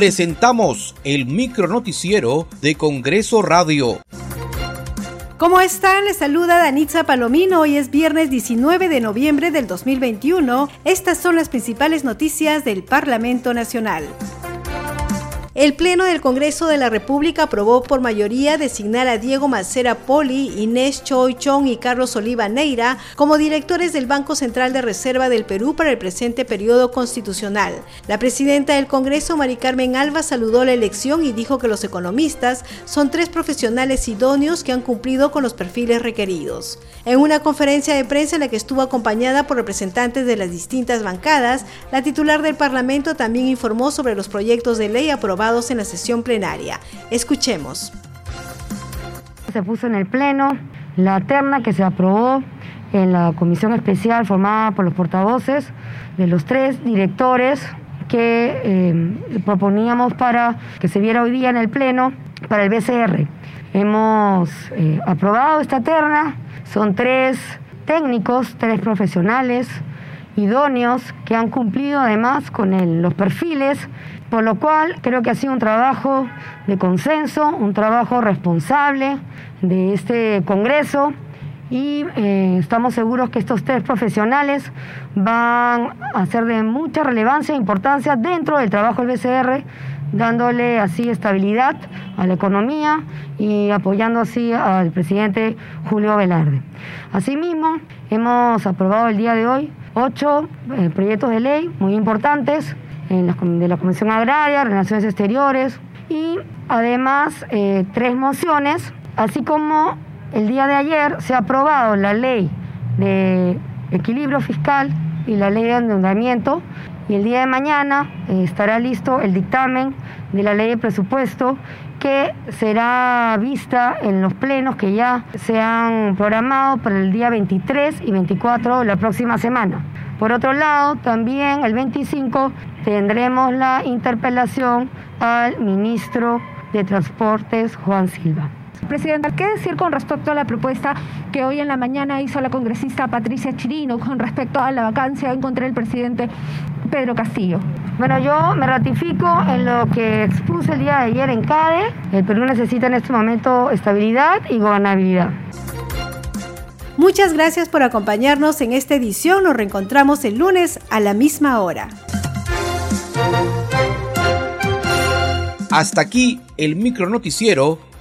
presentamos el micronoticiero de Congreso Radio. ¿Cómo están? Les saluda Danitza Palomino. Hoy es viernes 19 de noviembre del 2021. Estas son las principales noticias del Parlamento Nacional. El Pleno del Congreso de la República aprobó por mayoría designar a Diego Macera Poli, Inés Choi Chong y Carlos Oliva Neira como directores del Banco Central de Reserva del Perú para el presente periodo constitucional. La presidenta del Congreso, Mari Carmen Alba, saludó la elección y dijo que los economistas son tres profesionales idóneos que han cumplido con los perfiles requeridos. En una conferencia de prensa en la que estuvo acompañada por representantes de las distintas bancadas, la titular del Parlamento también informó sobre los proyectos de ley aprobados en la sesión plenaria. Escuchemos. Se puso en el Pleno la terna que se aprobó en la comisión especial formada por los portavoces de los tres directores que eh, proponíamos para que se viera hoy día en el Pleno para el BCR. Hemos eh, aprobado esta terna, son tres técnicos, tres profesionales idóneos que han cumplido además con los perfiles por lo cual creo que ha sido un trabajo de consenso, un trabajo responsable de este Congreso y eh, estamos seguros que estos tres profesionales van a ser de mucha relevancia e importancia dentro del trabajo del BCR, dándole así estabilidad a la economía y apoyando así al presidente Julio Velarde. Asimismo, hemos aprobado el día de hoy ocho eh, proyectos de ley muy importantes de la Comisión Agraria, Relaciones Exteriores y además eh, tres mociones, así como el día de ayer se ha aprobado la ley de equilibrio fiscal y la ley de endeudamiento y el día de mañana eh, estará listo el dictamen de la ley de presupuesto que será vista en los plenos que ya se han programado para el día 23 y 24 de la próxima semana. Por otro lado, también el 25 tendremos la interpelación al ministro de Transportes, Juan Silva. Presidenta, ¿qué decir con respecto a la propuesta que hoy en la mañana hizo la congresista Patricia Chirino con respecto a la vacancia en contra del presidente Pedro Castillo? Bueno, yo me ratifico en lo que expuse el día de ayer en CADE. El Perú necesita en este momento estabilidad y gobernabilidad. Muchas gracias por acompañarnos en esta edición. Nos reencontramos el lunes a la misma hora. Hasta aquí el micronoticiero